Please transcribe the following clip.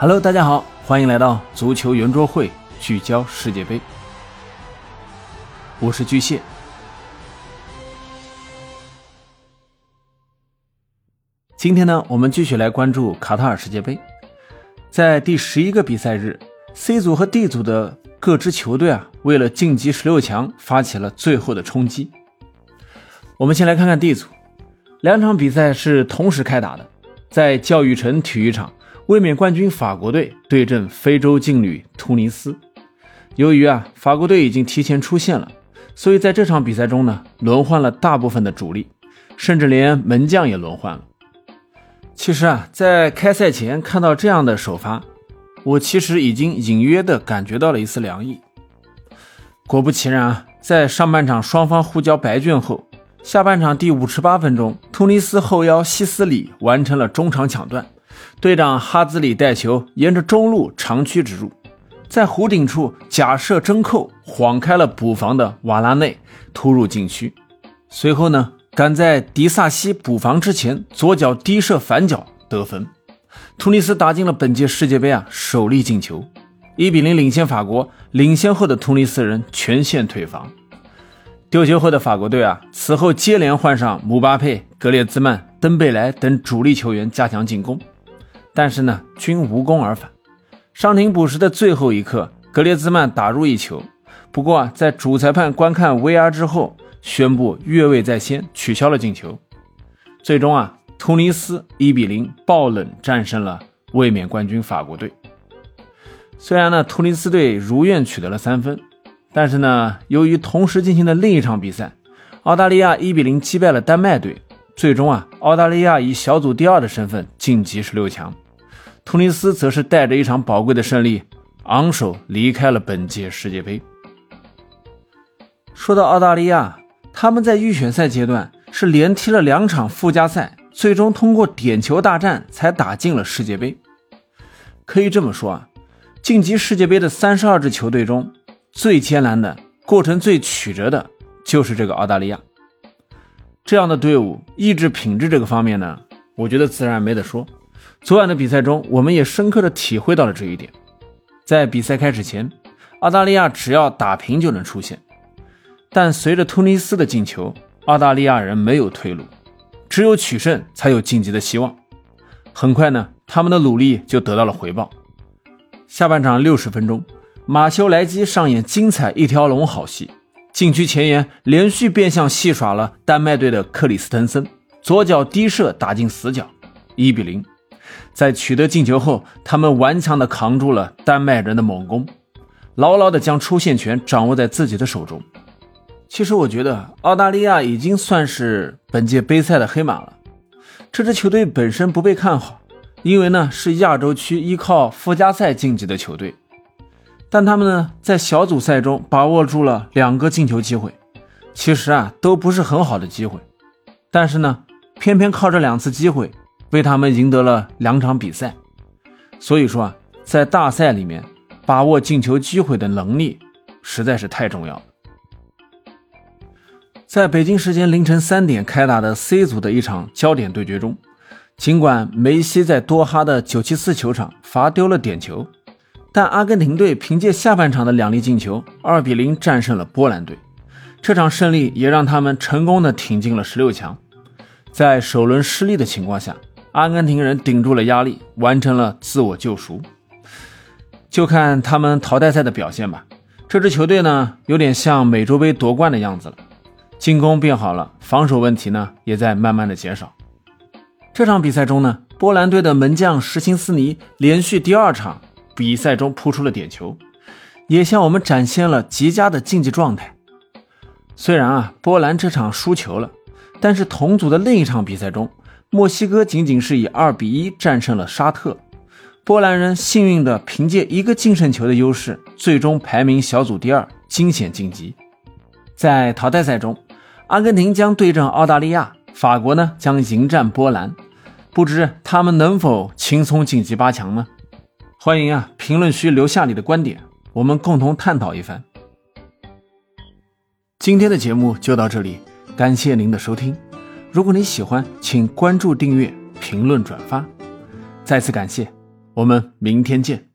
Hello，大家好，欢迎来到足球圆桌会，聚焦世界杯。我是巨蟹。今天呢，我们继续来关注卡塔尔世界杯。在第十一个比赛日，C 组和 D 组的各支球队啊，为了晋级十六强，发起了最后的冲击。我们先来看看 D 组，两场比赛是同时开打的，在教育城体育场。卫冕冠军法国队对阵非洲劲旅突尼斯。由于啊，法国队已经提前出线了，所以在这场比赛中呢，轮换了大部分的主力，甚至连门将也轮换了。其实啊，在开赛前看到这样的首发，我其实已经隐约的感觉到了一丝凉意。果不其然啊，在上半场双方互交白卷后，下半场第五十八分钟，突尼斯后腰西斯里完成了中场抢断。队长哈兹里带球沿着中路长驱直入，在弧顶处假设真扣，晃开了补防的瓦拉内，突入禁区。随后呢，赶在迪萨西补防之前，左脚低射反脚得分。突尼斯打进了本届世界杯啊首粒进球，一比零领先法国。领先后的突尼斯人全线退防。丢球后的法国队啊，此后接连换上姆巴佩、格列兹曼、登贝莱等主力球员加强进攻。但是呢，均无功而返。伤停补时的最后一刻，格列兹曼打入一球。不过啊，在主裁判观看 VR 之后，宣布越位在先，取消了进球。最终啊，突尼斯一比零爆冷战胜了卫冕冠军法国队。虽然呢，突尼斯队如愿取得了三分，但是呢，由于同时进行的另一场比赛，澳大利亚一比零击败了丹麦队，最终啊，澳大利亚以小组第二的身份晋级十六强。突尼斯则是带着一场宝贵的胜利，昂首离开了本届世界杯。说到澳大利亚，他们在预选赛阶段是连踢了两场附加赛，最终通过点球大战才打进了世界杯。可以这么说啊，晋级世界杯的三十二支球队中，最艰难的过程、最曲折的，就是这个澳大利亚。这样的队伍意志品质这个方面呢，我觉得自然没得说。昨晚的比赛中，我们也深刻的体会到了这一点。在比赛开始前，澳大利亚只要打平就能出线，但随着突尼斯的进球，澳大利亚人没有退路，只有取胜才有晋级的希望。很快呢，他们的努力就得到了回报。下半场六十分钟，马修莱基上演精彩一条龙好戏，禁区前沿连续变向戏耍了丹麦队的克里斯滕森，左脚低射打进死角，一比零。在取得进球后，他们顽强地扛住了丹麦人的猛攻，牢牢地将出线权掌握在自己的手中。其实，我觉得澳大利亚已经算是本届杯赛的黑马了。这支球队本身不被看好，因为呢是亚洲区依靠附加赛晋级的球队，但他们呢在小组赛中把握住了两个进球机会，其实啊都不是很好的机会，但是呢偏偏靠这两次机会。为他们赢得了两场比赛，所以说啊，在大赛里面把握进球机会的能力实在是太重要了。在北京时间凌晨三点开打的 C 组的一场焦点对决中，尽管梅西在多哈的九七四球场罚丢了点球，但阿根廷队凭借下半场的两粒进球，二比零战胜了波兰队。这场胜利也让他们成功的挺进了十六强。在首轮失利的情况下。阿根廷人顶住了压力，完成了自我救赎。就看他们淘汰赛的表现吧。这支球队呢，有点像美洲杯夺冠的样子了，进攻变好了，防守问题呢也在慢慢的减少。这场比赛中呢，波兰队的门将什琴斯尼连续第二场比赛中扑出了点球，也向我们展现了极佳的竞技状态。虽然啊，波兰这场输球了，但是同组的另一场比赛中。墨西哥仅仅是以二比一战胜了沙特，波兰人幸运的凭借一个净胜球的优势，最终排名小组第二，惊险晋级。在淘汰赛中，阿根廷将对阵澳大利亚，法国呢将迎战波兰，不知他们能否轻松晋级八强呢？欢迎啊，评论区留下你的观点，我们共同探讨一番。今天的节目就到这里，感谢您的收听。如果你喜欢，请关注、订阅、评论、转发。再次感谢。我们明天见。